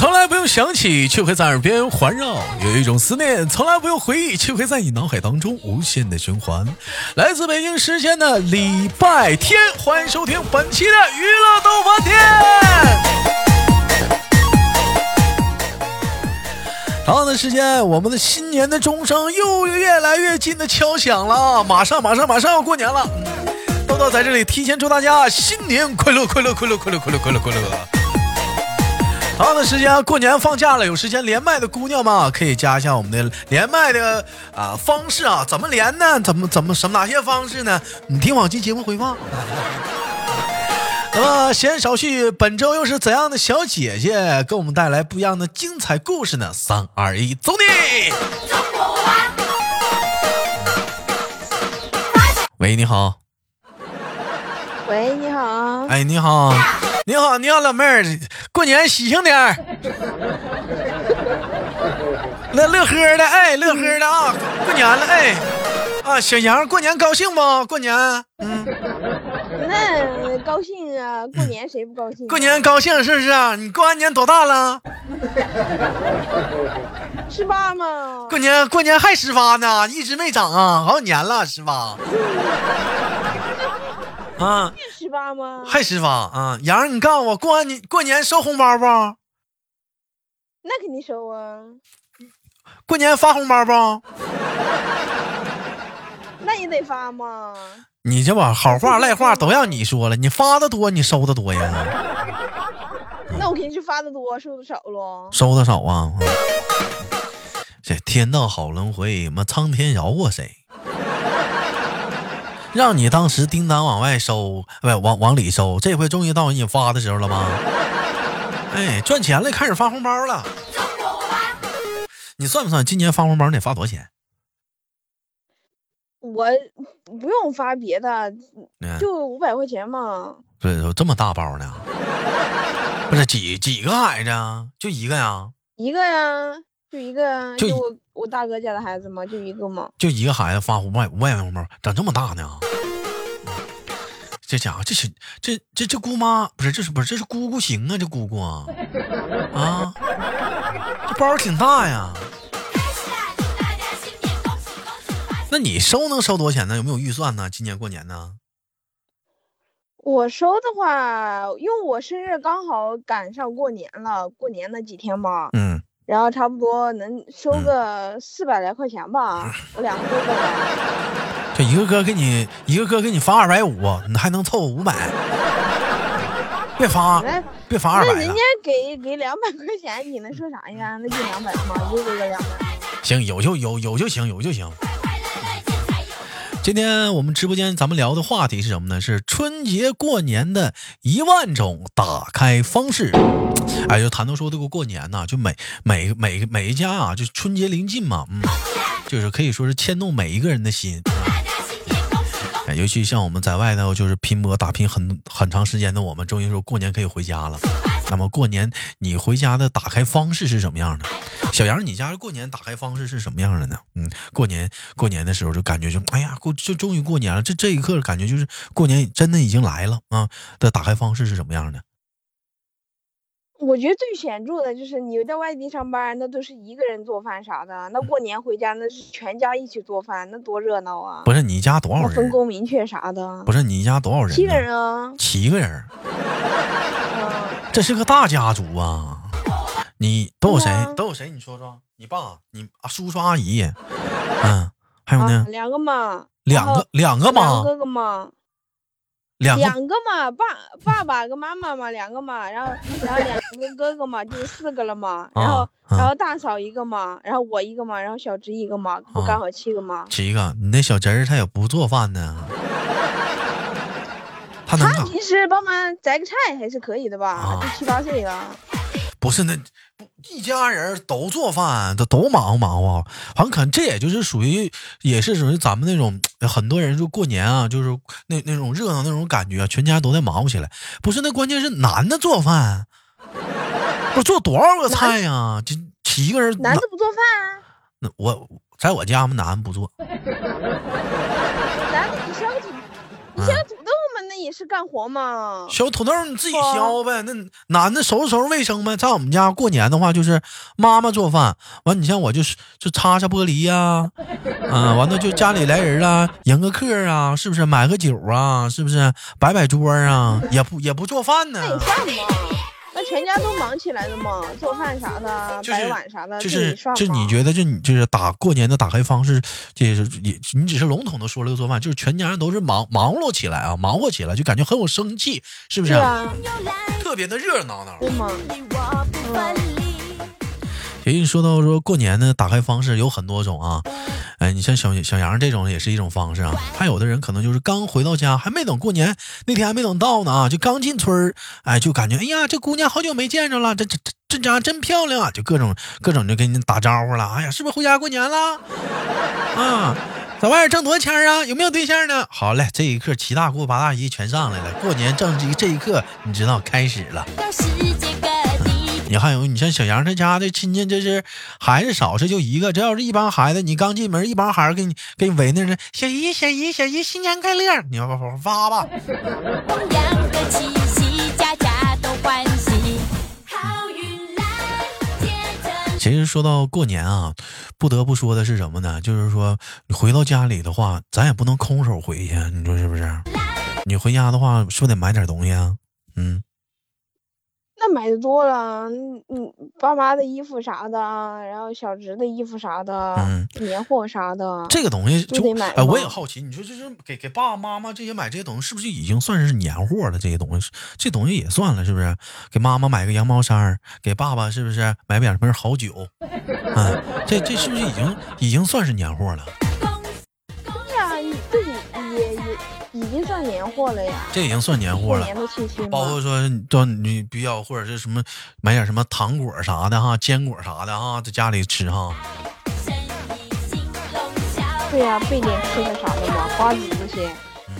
从来不用想起，却会在耳边环绕；有一种思念从来不用回忆，却会在你脑海当中无限的循环。来自北京时间的礼拜天，欢迎收听本期的娱乐逗翻天。同样的时间，我们的新年的钟声又越来越近的敲响了，马上马上马上要过年了。豆豆在这里提前祝大家新年快乐，快乐，快乐，快乐，快乐，快乐，快乐。同样的时间，过年放假了，有时间连麦的姑娘们可以加一下我们的连麦的啊方式啊，怎么连呢？怎么怎么什么哪些方式呢？你听往期节目回放。那么闲言少叙，本周又是怎样的小姐姐给我们带来不一样的精彩故事呢？三二一，走你！喂，你好。喂，你好。哎，你好。你好，你好，老妹儿，过年喜庆点儿，乐乐呵的，哎，乐呵的啊，过年了，哎，啊，小杨，过年高兴不？过年，嗯，那高兴啊，过年谁不高兴？过年高兴是不是？你过完年多大了？十八吗？过年过年还十八呢，一直没长啊，好几年了，十八。啊。十八吗？还十八啊！杨，你告诉我，过完年过年收红包不？那肯定收啊！过年发红包不？那也得发嘛？你这吧好话赖话都让你说了，你发的多，你收的多呀？那我肯定是发的多，收的少喽。收的少啊！这天道好轮回，妈苍天饶过谁？让你当时叮当往外收，不往往里收，这回终于到你发的时候了吗？哎，赚钱了，开始发红包了。你算不算今年发红包你得发多少钱？我不用发别的，就五百块钱嘛。不是，有这么大包呢？不是几几个孩子？就一个呀？一个呀，就一个呀，就我。我大哥家的孩子嘛？就一个嘛？就一个孩子发五百五百元红包，长这么大呢？这家伙，这是这这这姑妈不是？这是不是？这是姑姑行啊？这姑姑啊，啊，这包挺大呀。那你收能收多少钱呢？有没有预算呢？今年过年呢？我收的话，因为我生日刚好赶上过年了，过年那几天嘛。嗯。然后差不多能收个四百来块钱吧，我两个哥哥。这一个哥给你，一个哥给你发二百五，你还能凑五百？别发，别发二百。那人家给给两百块钱，你能说啥呀？那就两百嘛，一个哥两百。行，有就有，有就行，有就行。今天我们直播间咱们聊的话题是什么呢？是春节过年的一万种打开方式。哎，就谈到说这个过年呢，就每每每每一家啊，就春节临近嘛，嗯，就是可以说是牵动每一个人的心。尤其像我们在外头就是拼搏打拼很很长时间的我们，终于说过年可以回家了。那么过年你回家的打开方式是什么样的？小杨，你家过年打开方式是什么样的呢？嗯，过年过年的时候就感觉就哎呀过就终于过年了，这这一刻感觉就是过年真的已经来了啊！的打开方式是什么样的？我觉得最显著的就是你在外地上班，那都是一个人做饭啥的，那过年回家那是全家一起做饭，那多热闹啊！不是你家多少人？分工明确啥的？不是你家多少人？七个人啊！七个人。这是个大家族啊！你都有谁？都有谁？你说说，你爸、你叔叔、阿姨，嗯，还有呢？两个妈，两个，两个嘛，哥哥嘛，两两个嘛，爸爸爸跟妈妈嘛，两个嘛，然后然后两个哥哥嘛，就是四个了嘛，然后然后大嫂一个嘛，然后我一个嘛，然后小侄一个嘛，不刚好七个嘛？七个，你那小侄儿他也不做饭呢。他平时帮忙摘个菜还是可以的吧？都七八岁了。不是那不一家人都做饭，都都忙活忙活。反正可能这也就是属于，也是属于咱们那种很多人就过年啊，就是那那种热闹那种感觉，全家都在忙活起来。不是那关键是男的做饭，不做多少个菜呀？就七个人，男的不做饭？那我在我家嘛，男的不做。你是干活嘛。小土豆你自己削呗。那男的收拾收拾卫生呗。在我们家过年的话，就是妈妈做饭，完你像我就是就擦擦玻璃呀，啊，完了就家里来人了，迎个客啊，是不是买个酒啊，是不是摆摆桌啊，也不也不做饭呢。全家都忙起来了嘛，做饭啥的，摆碗啥的，就是就你觉得，就你就是打过年的打开方式，就是也你只是笼统的说了个做饭，就是全家人都是忙忙碌起来啊，忙活起来，就感觉很有生气，是不是？特别的热热闹闹。对吗？所以说到说过年的打开方式有很多种啊，哎，你像小小杨这种也是一种方式啊。还有的人可能就是刚回到家，还没等过年那天还没等到呢啊，就刚进村儿，哎，就感觉哎呀，这姑娘好久没见着了，这这这这家真漂亮啊，就各种各种就跟你打招呼了。哎呀，是不是回家过年了？啊，在外边挣多少钱啊？有没有对象呢？好嘞，这一刻七大姑八大姨全上来了，过年正这这一刻，你知道开始了。你还有，你像小杨他家的亲戚，这是孩子少，这就一个。这要是一帮孩子，你刚进门，一帮孩子给你给你围那呢。小姨，小姨，小姨，新年快乐！你要不发吧。其实说到过年啊，不得不说的是什么呢？就是说你回到家里的话，咱也不能空手回去，你说是不是？你回家的话，是不是得买点东西啊？嗯。那买的多了，嗯嗯，爸妈的衣服啥的，然后小侄的衣服啥的，嗯，年货啥的，这个东西就得买。哎，我也好奇，你说这是给给爸爸妈妈这些买这些东西，是不是已经算是年货了？这些东西，这东西也算了，是不是？给妈妈买个羊毛衫，给爸爸是不是买点什么好酒？嗯，这这是不是已经已经算是年货了？已经算年货了呀，这已经算年货了。年的气息，包括说，到你比较或者是什么买点什么糖果啥的哈，坚果啥的哈，在家里吃哈。对呀，备点吃的啥的嘛，瓜子这些，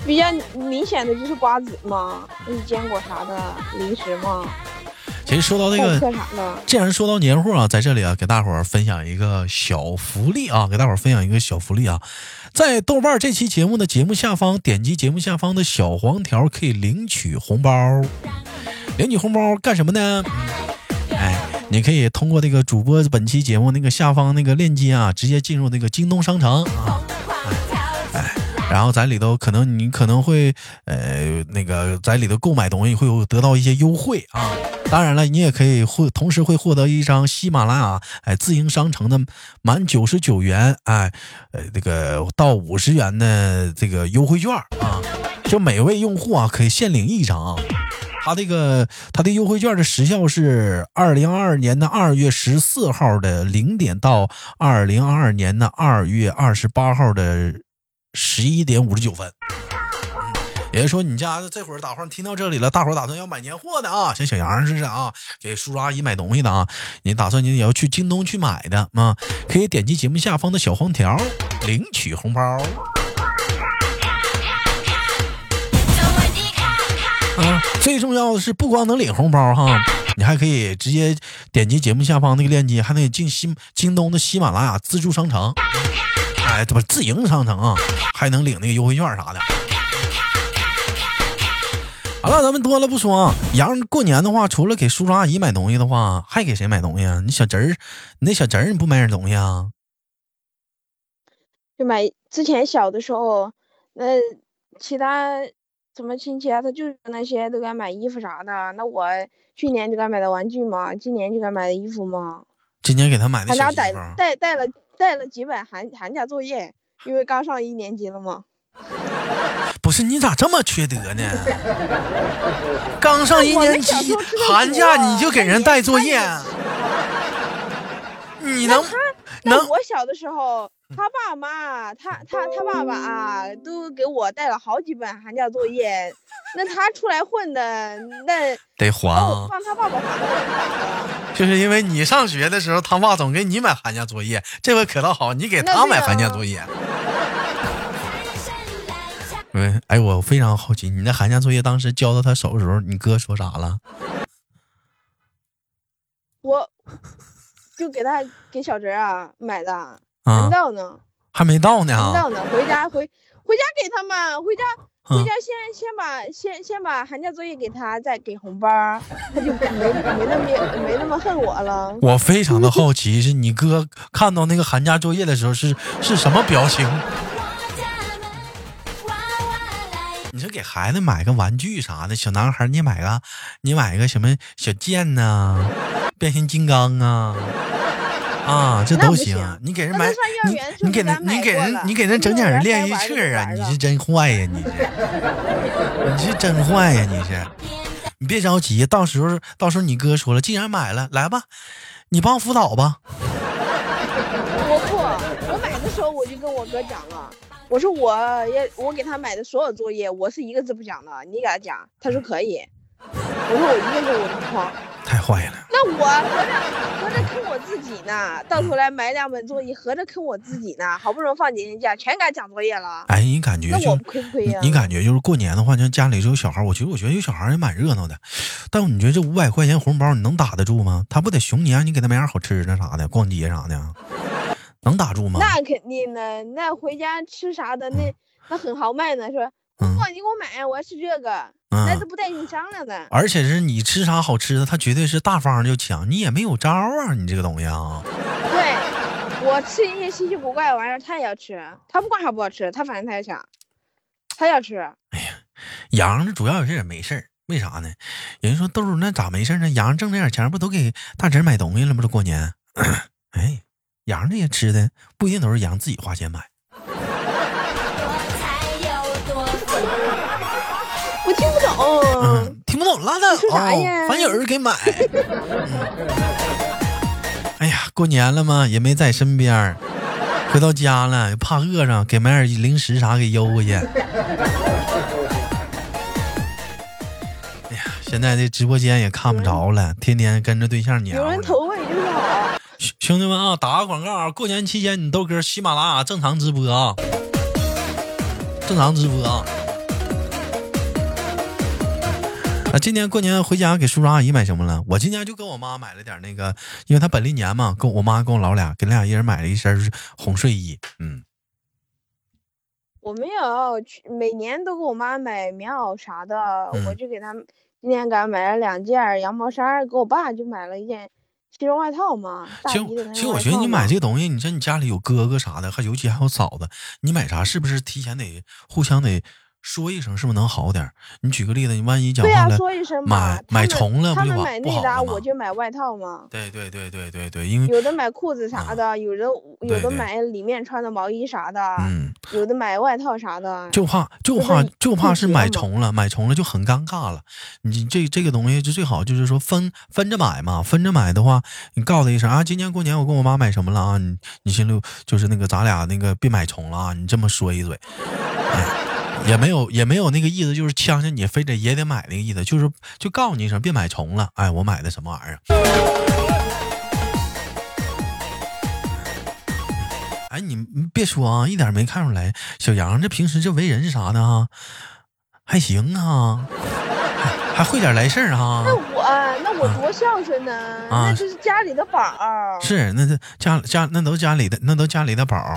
比较明显的就是瓜子嘛，那是坚果啥的零食嘛。其实说到这个，既然说到年货啊，在这里啊，给大伙儿分享一个小福利啊，给大伙儿分享一个小福利啊，在豆瓣这期节目的节目下方点击节目下方的小黄条，可以领取红包。领取红包干什么呢？哎，你可以通过这个主播本期节目那个下方那个链接啊，直接进入那个京东商城啊。然后在里头可能你可能会呃那个在里头购买东西会有得到一些优惠啊，当然了，你也可以获同时会获得一张喜马拉雅哎自营商城的满九十九元哎呃这个到五十元的这个优惠券啊，就每位用户啊可以限领一张，他这个他的优惠券的时效是二零二二年的二月十四号的零点到二零二二年的二月二十八号的。十一点五十九分，也就说，你家这会儿打话听到这里了，大伙儿打算要买年货的啊，像小杨似的啊，给叔叔阿姨买东西的啊，你打算你也要去京东去买的啊，可以点击节目下方的小黄条领取红包。啊，最重要的是，不光能领红包哈，你还可以直接点击节目下方那个链接，还能进西京东的喜马拉雅自助商城。哎，这不自营商城啊，还能领那个优惠券啥的。好了，咱们多了不说啊。杨过年的话，除了给叔叔阿姨买东西的话，还给谁买东西啊？你小侄儿，你那小侄儿，你不买点东西啊？就买之前小的时候，那其他什么亲戚啊，他就那些都该买衣服啥的。那我去年就该买的玩具嘛，今年就该买的衣服嘛。今年给他买的小衣服。带带带了。带了几本寒寒假作业，因为刚上一年级了嘛。不是你咋这么缺德呢？刚上一年级，寒假你就给人带作业？你能能？我小的时候，他爸妈，他他他爸爸啊，都给我带了好几本寒假作业。那他出来混的，那 得还啊！帮他爸爸还 就是因为你上学的时候，他爸总给你买寒假作业，这回可倒好，你给他买寒假作业。喂，哎，我非常好奇，你那寒假作业当时交到他手的时候，你哥说啥了？我就给他给小侄啊买的，还没到呢，还没到呢，没到呢，回家回回家给他们，回家。回家先先把先先把寒假作业给他，再给红包，他就没没那么没那么恨我了。我非常的好奇，是你哥看到那个寒假作业的时候是是什么表情？你说给孩子买个玩具啥的，小男孩你买个你买个什么小剑呐，变形金刚啊。啊，这都行。你给人买，你你给人你给人你给人整点练习册啊！你是真坏呀！你是你是真坏呀！你是你别着急，到时候到时候你哥说了，既然买了，来吧，你帮辅导吧。我不，我买的时候我就跟我哥讲了，我说我也我给他买的所有作业，我是一个字不讲的，你给他讲，他说可以。我说我一个字我都不慌。太坏了！那我合着合着坑我自己呢，到头来买两本作业，合着坑我自己呢。好不容易放几天假，全给他讲作业了。哎，你感觉就亏不亏呀？你感觉就是过年的话，像家里有小孩，我觉得我觉得有小孩也蛮热闹的。但你觉得这五百块钱红包你能打得住吗？他不得熊你，让你给他买点好吃的啥的，逛街啥的，能打住吗？那肯定的，那回家吃啥的，那那很豪迈呢，是吧？哇，你给我买，我要吃这个。那都不带你商量的，而且是你吃啥好吃的，他绝对是大方就抢，你也没有招啊，你这个东西啊。对，我吃一些稀奇古怪的玩意儿，他也要吃，他不管好不好吃，他反正他要抢，他要吃。哎呀，羊这主要是也没事儿，为啥呢？人说豆那咋没事呢？羊挣那点钱不都给大侄买东西了吗？这过年，哎，羊这些吃的不一定都是羊自己花钱买。嗯，听不懂，拉倒。哦，反正有人给买。哎呀，过年了嘛，也没在身边回到家了怕饿着，给买点零食啥给邮过去。哎呀，现在这直播间也看不着了，天天跟着对象撵。有人投喂就好。兄弟们啊，打个广告啊！过年期间你豆哥喜马拉雅正常直播啊，正常直播啊。啊，今年过年回家给叔叔阿姨买什么了？我今年就跟我妈买了点那个，因为她本历年嘛，跟我妈跟我老俩给俩一人买了一身红睡衣。嗯，我没有，每年都给我妈买棉袄啥的，我就给她今年给她买了两件羊毛衫，给我爸就买了一件西装外套嘛。其实，其实我觉得你买这东西，你像你家里有哥哥啥的，还尤其还有嫂子，你买啥是不是提前得互相得。说一声是不是能好点？你举个例子，你万一讲话了，买买重了不就买内搭，我就买外套嘛。对对对对对对，因为有的买裤子啥的，有的有的买里面穿的毛衣啥的，嗯，有的买外套啥的。就怕就怕就怕是买重了，买重了就很尴尬了。你这这个东西就最好就是说分分着买嘛，分着买的话，你告诉他一声啊，今年过年我跟我妈买什么了啊？你你心里就是那个咱俩那个别买重了啊，你这么说一嘴。也没有也没有那个意思，就是呛呛你，非得也得买那个意思，就是就告诉你一声，别买重了。哎，我买的什么玩意儿？哎，你别说啊，一点没看出来，小杨这平时这为人啥的啊，还行啊，还会点来事儿哈。那我那我多孝顺呢，那就是家里的宝。是，那是家家那都家里的那都家里的宝。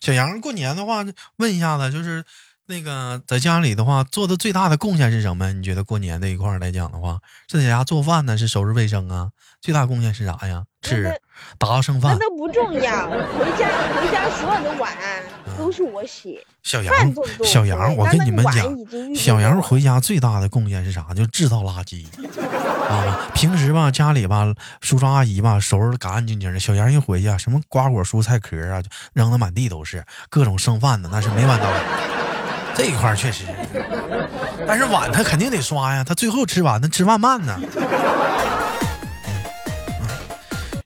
小杨过年的话，问一下子就是。那个在家里的话，做的最大的贡献是什么？你觉得过年这一块来讲的话，是在家做饭呢，是收拾卫生啊？最大贡献是啥呀？吃，打剩饭。那都不重要，回家回家所有的碗都是我洗。小杨，小杨，我跟你们讲，小杨回家最大的贡献是啥？就制造垃圾啊！平时吧，家里吧，叔叔阿姨吧，收拾的干干净净的。小杨一回去啊，什么瓜果蔬菜壳啊，扔的满地都是，各种剩饭的，那是没完没了。这一块确实，但是碗他肯定得刷呀，他最后吃完，他吃饭慢呢。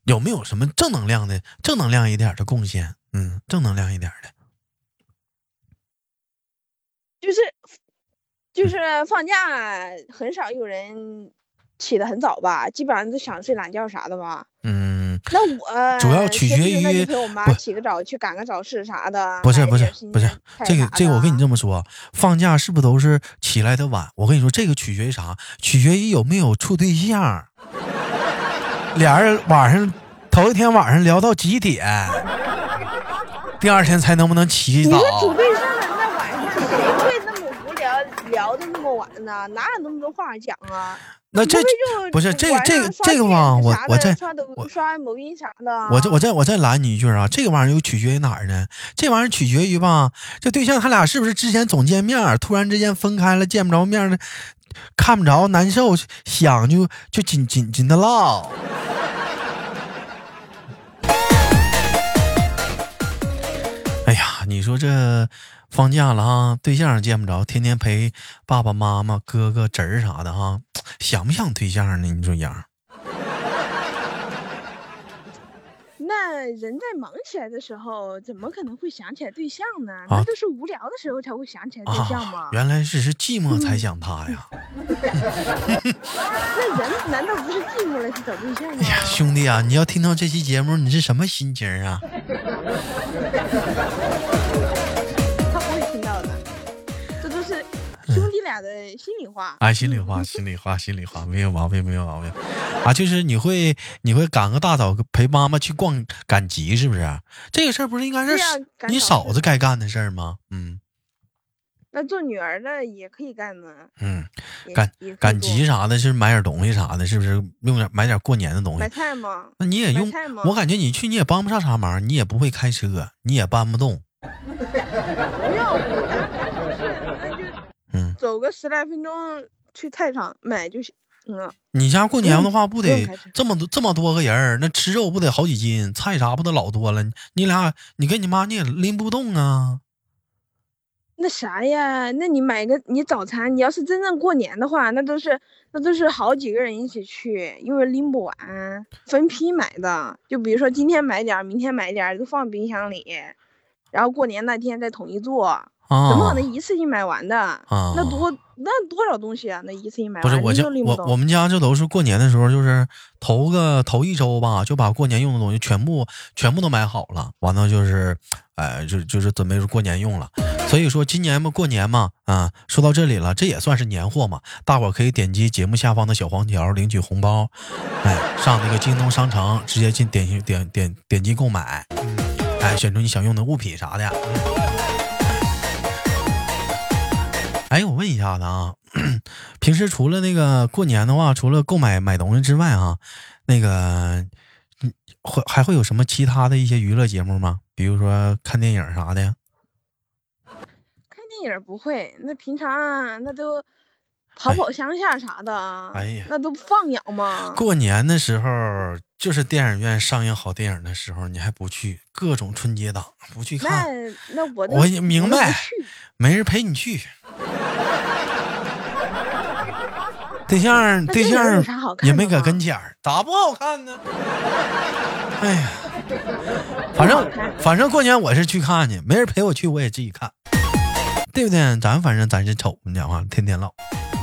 有没有什么正能量的、正能量一点的贡献？嗯，正能量一点的，就是就是放假很少有人起得很早吧，基本上都想睡懒觉啥的吧。嗯。那我主要取决于陪我妈起个早去赶个早市啥的。不是不是不是，这个这个我跟你这么说，放假是不是都是起来的晚？我跟你说，这个取决于啥？取决于有没有处对象。俩人晚上头一天晚上聊到几点，第二天才能不能起早？处对象那晚上谁会那么无聊？聊的那么晚呢？哪有那么多话讲啊？那这不是这这个这个吧？我我在我刷某音啥的。我这我再我再拦你一句啊！这个玩意儿又取决于哪儿呢？这玩意儿取决于吧，这对象他俩是不是之前总见面，突然之间分开了，见不着面了，看不着难受，想就就紧紧紧的唠。你说这放假了哈，对象见不着，天天陪爸爸妈妈、哥哥、侄儿啥的哈，想不想对象呢？你说杨？那人在忙起来的时候，怎么可能会想起来对象呢？那都是无聊的时候才会想起来对象吗？原来只是寂寞才想他呀。那人难道不是寂寞了去找对象吗？兄弟啊，你要听到这期节目，你是什么心情啊？的。这都是兄弟俩的心里话，哎，心里话，心里话，心里话，没有毛病，没有毛病，啊，就是你会，你会赶个大早陪妈妈去逛赶集，是不是？这个事儿不是应该是你嫂子该干的事儿吗？嗯，那做女儿的也可以干呢。嗯，赶赶集啥的，是买点东西啥的，是不是？用点买点过年的东西。买菜吗？那你也用？我感觉你去你也帮不上啥忙，你也不会开车，你也搬不动。不用。走个十来分钟去菜场买就行。嗯，你家过年的话不得这么多这么多个人那吃肉不得好几斤，菜啥不得老多了？你俩你跟你妈你也拎不动啊。那啥呀？那你买个你早餐，你要是真正过年的话，那都是那都是好几个人一起去，因为拎不完，分批买的。就比如说今天买点，明天买点，都放冰箱里，然后过年那天再统一做。怎么可能一次性买完的？啊，那多那多少东西啊？那一次性买完不是我家我我们家这都是过年的时候，就是头个头一周吧，就把过年用的东西全部全部都买好了，完了就是，哎，就就是准备过年用了。所以说今年嘛，过年嘛，啊，说到这里了，这也算是年货嘛。大伙可以点击节目下方的小黄条领取红包，哎，上那个京东商城直接进点点点点击购买，哎，选出你想用的物品啥的。哎，我问一下子啊，平时除了那个过年的话，除了购买买东西之外啊，那个会还会有什么其他的一些娱乐节目吗？比如说看电影啥的？看电影不会，那平常那都跑跑乡下啥的，哎呀，那都放养吗？过年的时候就是电影院上映好电影的时候，你还不去？各种春节档不去看？那那我我明白，没人陪你去。对象对象也没搁跟前儿，咋不好看呢？哎呀，反正反正过年我是去看去，没人陪我去我也自己看，对不对？咱反正咱是丑你讲话，天天唠。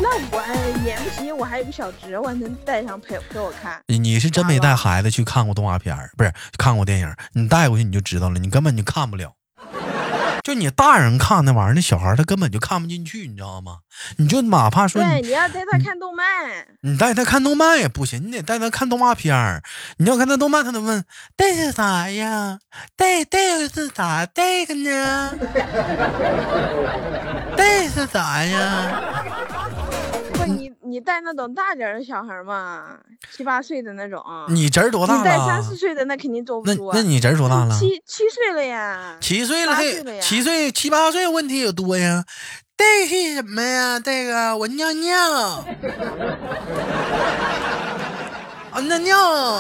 那我演不起，我还有个小侄，我能带上陪陪我看。你是真没带孩子去看过动画片儿，不是看过电影？你带过去你就知道了，你根本就看不了。就你大人看那玩意儿，那小孩他根本就看不进去，你知道吗？你就哪怕说，对，你要带他看动漫，你带他看动漫也不行，你得带他看动画片儿。你要看他动漫，他都问这是啥呀？这这个是啥？这个呢？这是啥呀？不，你你带那种大点的小孩嘛，七八岁的那种。你侄儿多大了？你带三四岁的那肯定坐不住。那你侄儿多大了？七七岁了呀。七岁了，七岁七八岁问题也多呀。这是什么呀？这个我尿尿。啊，那尿。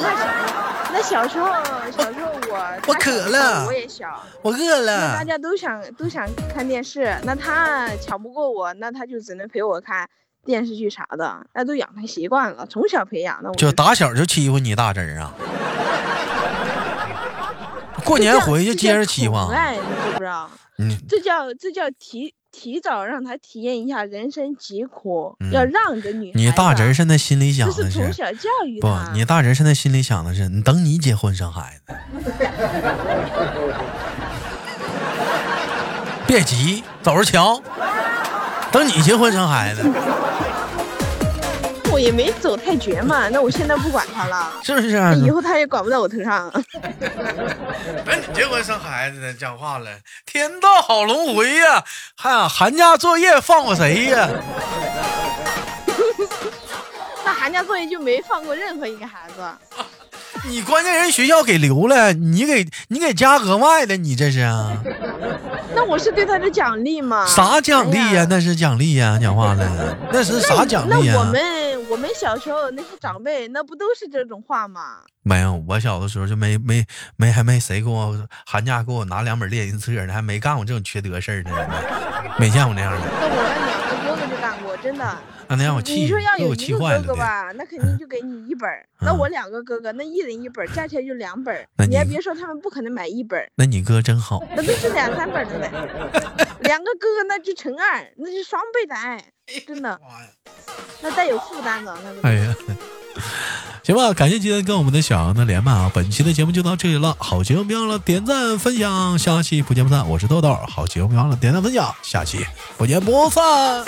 那小时候，小时候我我渴了，我也小，我饿了。大家都想都想看电视，那他抢不过我，那他就只能陪我看。电视剧啥的，那都养成习惯了，从小培养的。就打小就欺负你大侄儿啊？过年回去接着欺负？哎，你知不知道？嗯，这叫这叫提提早让他体验一下人生疾苦，要让着女。你大侄儿现在心里想的是从小教育不？你大侄儿现在心里想的是，你等你结婚生孩子。别急，走着瞧。等你结婚生孩子，我我也没走太绝嘛，那我现在不管他了，是不是？以后他也管不到我头上。那 你这回生孩子呢？讲话了，天道好轮回呀！还寒假作业放过谁呀？那寒假作业就没放过任何一个孩子。你关键人学校给留了，你给你给加额外的，你这是啊？那我是对他的奖励吗？啥奖励呀？那是奖励呀！讲话了，那是啥奖励呀？那我们我们小时候那些长辈，那不都是这种话吗？没有，我小的时候就没没没还没谁给我寒假给我拿两本练习册呢，还没干过这种缺德事儿呢，没见过那样的。那我那两个哥哥就干过，真的。那让我气，你说要有一个哥哥吧，那肯定就给你一本那我两个哥哥，那一人一本，加起来就两本你还别说，他们不可能买一本那你哥真好。那都是两三本的呗。两个哥哥那就乘二，那是双倍的爱，真的。那带有负担的，那个。哎呀，行吧，感谢今天跟我们的小杨的连麦啊！本期的节目就到这里了，好节目别忘了点赞分享，下期不见不散。我是豆豆，好节目别忘了点赞分享，下期不见不散。